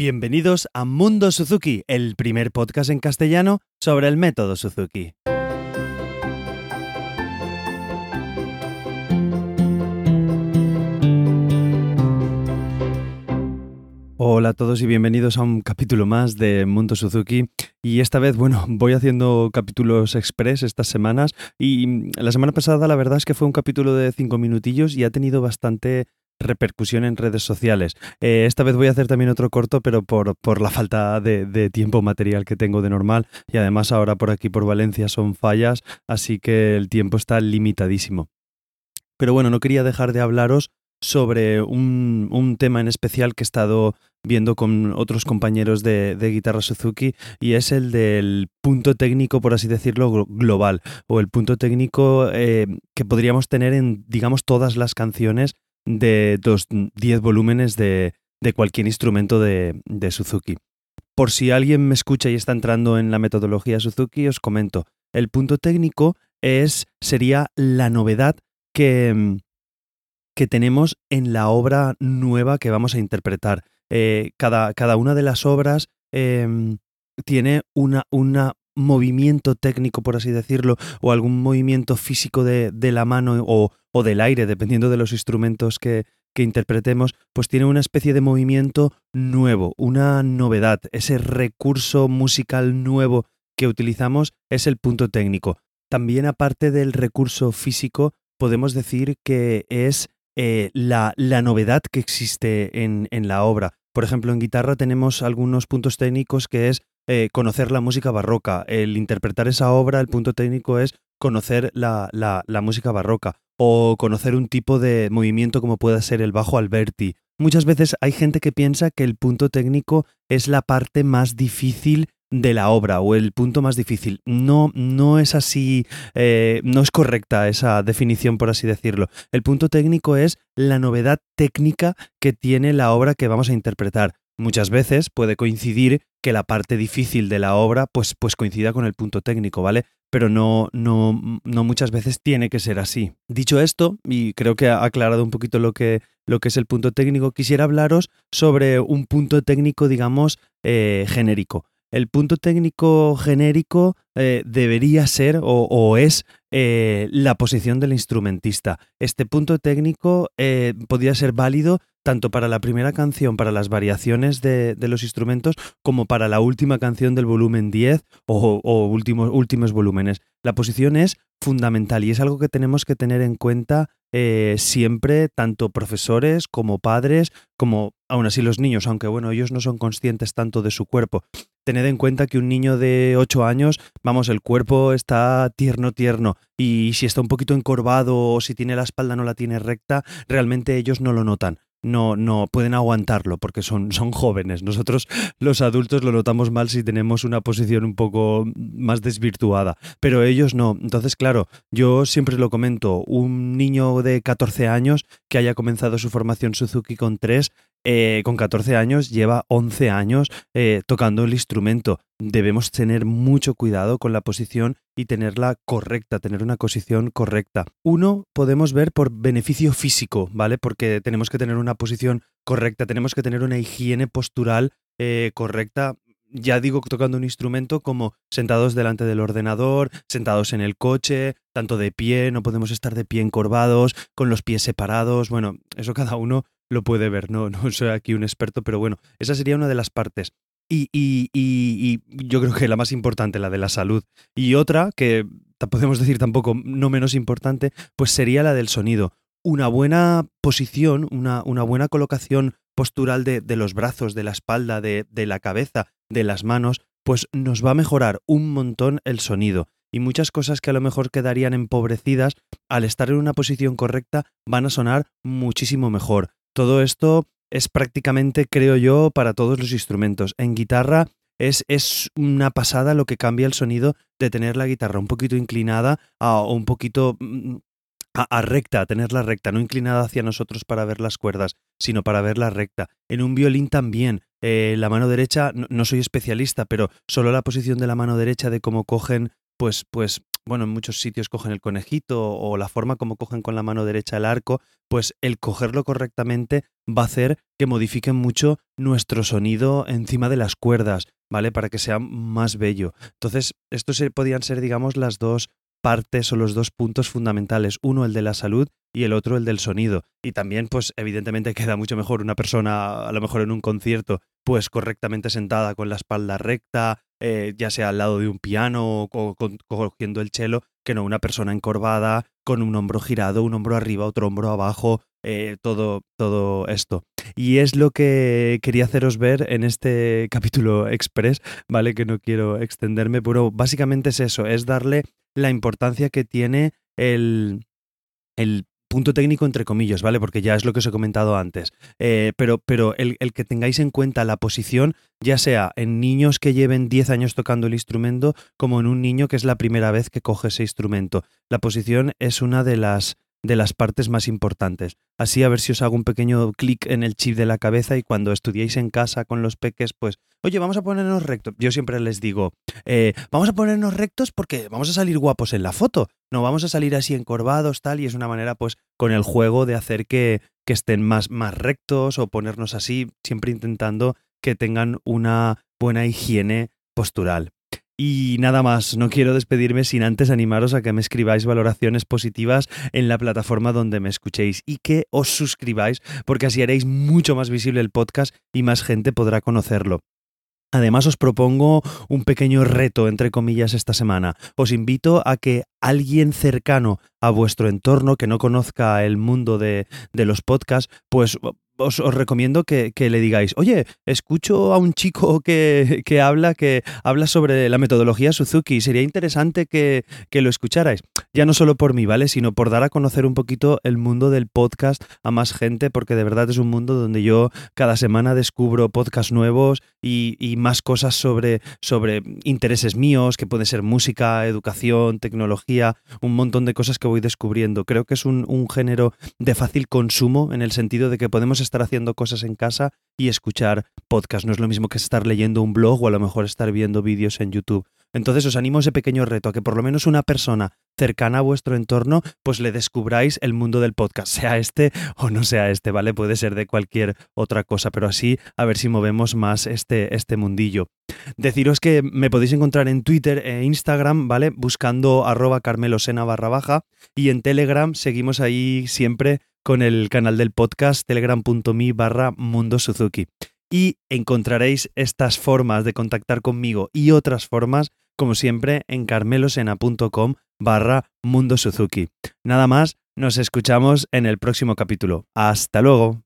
Bienvenidos a Mundo Suzuki, el primer podcast en castellano sobre el método Suzuki. Hola a todos y bienvenidos a un capítulo más de Mundo Suzuki. Y esta vez, bueno, voy haciendo capítulos express estas semanas. Y la semana pasada la verdad es que fue un capítulo de cinco minutillos y ha tenido bastante repercusión en redes sociales. Eh, esta vez voy a hacer también otro corto, pero por, por la falta de, tiempo material que tengo de normal. Y además ahora por aquí por Valencia son fallas, así que el tiempo está limitadísimo. Pero bueno, no quería dejar de hablaros sobre un, un, tema en especial que he estado viendo con otros compañeros de, de, guitarra Suzuki y es el del punto técnico, por así decirlo, global o el punto técnico eh, que podríamos tener en, digamos, todas las canciones de los 10 volúmenes de, de, cualquier instrumento de, de Suzuki. Por si alguien me escucha y está entrando en la metodología Suzuki, os comento. El punto técnico es, sería la novedad que, que tenemos en la obra nueva que vamos a interpretar. Eh, cada, cada, una de las obras eh, tiene una, una, movimiento técnico, por así decirlo, o algún movimiento físico de, de la mano o, o, del aire, dependiendo de los instrumentos que, que interpretemos, pues tiene una especie de movimiento nuevo, una novedad. Ese recurso musical nuevo que utilizamos es el punto técnico. También aparte del recurso físico, podemos decir que es eh, la, la, novedad que existe en, en, la obra. Por ejemplo, en guitarra tenemos algunos puntos técnicos que es eh, conocer la música barroca. El interpretar esa obra, el punto técnico es conocer la, la, música barroca o conocer un tipo de movimiento como pueda ser el bajo Alberti. Muchas veces hay gente que piensa que el punto técnico es la parte más difícil de la obra o el punto más difícil. No, no es así, eh, no es correcta esa definición, por así decirlo. El punto técnico es la novedad técnica que tiene la obra que vamos a interpretar. Muchas veces puede coincidir que la parte difícil de la obra pues, pues coincida con el punto técnico, ¿vale? Pero no, no, no muchas veces tiene que ser así. Dicho esto, y creo que ha aclarado un poquito lo que, lo que es el punto técnico, quisiera hablaros sobre un punto técnico, digamos, eh, genérico. El punto técnico genérico eh, debería ser o, o es eh, la posición del instrumentista. Este punto técnico eh, podría ser válido tanto para la primera canción, para las variaciones de, los instrumentos, como para la última canción del volumen 10 o, o últimos, últimos volúmenes. La posición es fundamental y es algo que tenemos que tener en cuenta eh, siempre, tanto profesores como padres, como aún así los niños, aunque bueno, ellos no son conscientes tanto de su cuerpo. Tened en cuenta que un niño de 8 años, vamos, el cuerpo está tierno, tierno, y si está un poquito encorvado o si tiene la espalda no la tiene recta, realmente ellos no lo notan no, no pueden aguantarlo porque son, son jóvenes. Nosotros los adultos lo notamos mal si tenemos una posición un poco más desvirtuada, pero ellos no. Entonces, claro, yo siempre lo comento, un niño de 14 años que haya comenzado su formación Suzuki con 3, eh, con 14 años lleva 11 años eh, tocando el instrumento. Debemos tener mucho cuidado con la posición y tenerla correcta, tener una posición correcta. Uno podemos ver por beneficio físico, ¿vale? Porque tenemos que tener una posición correcta, tenemos que tener una higiene postural eh, correcta ya digo tocando un instrumento como sentados delante del ordenador, sentados en el coche, tanto de pie, no podemos estar de pie encorvados, con los pies separados, bueno, eso cada uno lo puede ver, no, no soy aquí un experto, pero bueno, esa sería una de las partes. Y, y, y, y, yo creo que la más importante, la de la salud. Y otra, que podemos decir tampoco no menos importante, pues sería la del sonido. Una buena posición, una, una buena colocación postural de, de, los brazos, de la espalda, de, de la cabeza, de las manos, pues nos va a mejorar un montón el sonido. Y muchas cosas que a lo mejor quedarían empobrecidas, al estar en una posición correcta, van a sonar muchísimo mejor. Todo esto es prácticamente, creo yo, para todos los instrumentos. En guitarra es, es, una pasada lo que cambia el sonido de tener la guitarra un poquito inclinada a, o un poquito mm, a, a, recta, a tenerla recta, no inclinada hacia nosotros para ver las cuerdas, sino para verla recta. En un violín también, eh, la mano derecha, no, no, soy especialista, pero solo la posición de la mano derecha de cómo cogen pues, pues bueno, en muchos sitios cogen el conejito o la forma como cogen con la mano derecha el arco, pues el cogerlo correctamente va a hacer que modifiquen mucho nuestro sonido encima de las cuerdas, ¿vale? Para que sea más bello. Entonces, estos podían ser, digamos, las dos partes o los dos puntos fundamentales, uno el de la salud y el otro el del sonido. Y también, pues evidentemente queda mucho mejor una persona, a lo mejor en un concierto, pues correctamente sentada con la espalda recta, eh, ya sea al lado de un piano o cogiendo el chelo, que no una persona encorvada, con un hombro girado, un hombro arriba, otro hombro abajo, eh, todo, todo esto. Y es lo que quería haceros ver en este capítulo express, ¿vale? Que no quiero extenderme, pero básicamente es eso, es darle la importancia que tiene el, el punto técnico entre comillas, ¿vale? Porque ya es lo que os he comentado antes. Eh, pero pero el, el, que tengáis en cuenta la posición, ya sea en niños que lleven 10 años tocando el instrumento, como en un niño que es la primera vez que coge ese instrumento. La posición es una de las de las partes más importantes. Así a ver si os hago un pequeño clic en el chip de la cabeza y cuando estudiéis en casa con los peques, pues, oye, vamos a ponernos rectos. Yo siempre les digo, eh, vamos a ponernos rectos porque vamos a salir guapos en la foto. No vamos a salir así encorvados, tal, y es una manera, pues, con el juego de hacer que, que estén más, más rectos o ponernos así, siempre intentando que tengan una buena higiene postural. Y nada más, no quiero despedirme sin antes animaros a que me escribáis valoraciones positivas en la plataforma donde me escuchéis y que os suscribáis porque así haréis mucho más visible el podcast y más gente podrá conocerlo. Además os propongo un pequeño reto, entre comillas, esta semana. Os invito a que alguien cercano a vuestro entorno que no conozca el mundo de, de los podcasts, pues os, recomiendo que, le digáis, oye, escucho a un chico que, habla, que habla sobre la metodología Suzuki, sería interesante que, que, lo escucharais. Ya no solo por mí, ¿vale? Sino por dar a conocer un poquito el mundo del podcast a más gente, porque de verdad es un mundo donde yo cada semana descubro podcasts nuevos y, más cosas sobre, sobre intereses míos, que puede ser música, educación, tecnología, un montón de cosas que voy descubriendo. Creo que es un, un género de fácil consumo en el sentido de que podemos estar haciendo cosas en casa y escuchar podcast. No es lo mismo que estar leyendo un blog o a lo mejor estar viendo vídeos en YouTube. Entonces os animo a ese pequeño reto, a que por lo menos una persona cercana a vuestro entorno, pues le descubráis el mundo del podcast, sea este o no sea este, ¿vale? Puede ser de cualquier otra cosa, pero así a ver si movemos más este, este mundillo. Deciros que me podéis encontrar en Twitter e Instagram, ¿vale? Buscando arroba carmelosena barra baja y en Telegram seguimos ahí siempre con el canal del podcast telegram.me barra Mundo Suzuki. Y encontraréis estas formas de contactar conmigo y otras formas, como siempre, en carmelosena.com barra Mundo Suzuki. Nada más, nos escuchamos en el próximo capítulo. Hasta luego.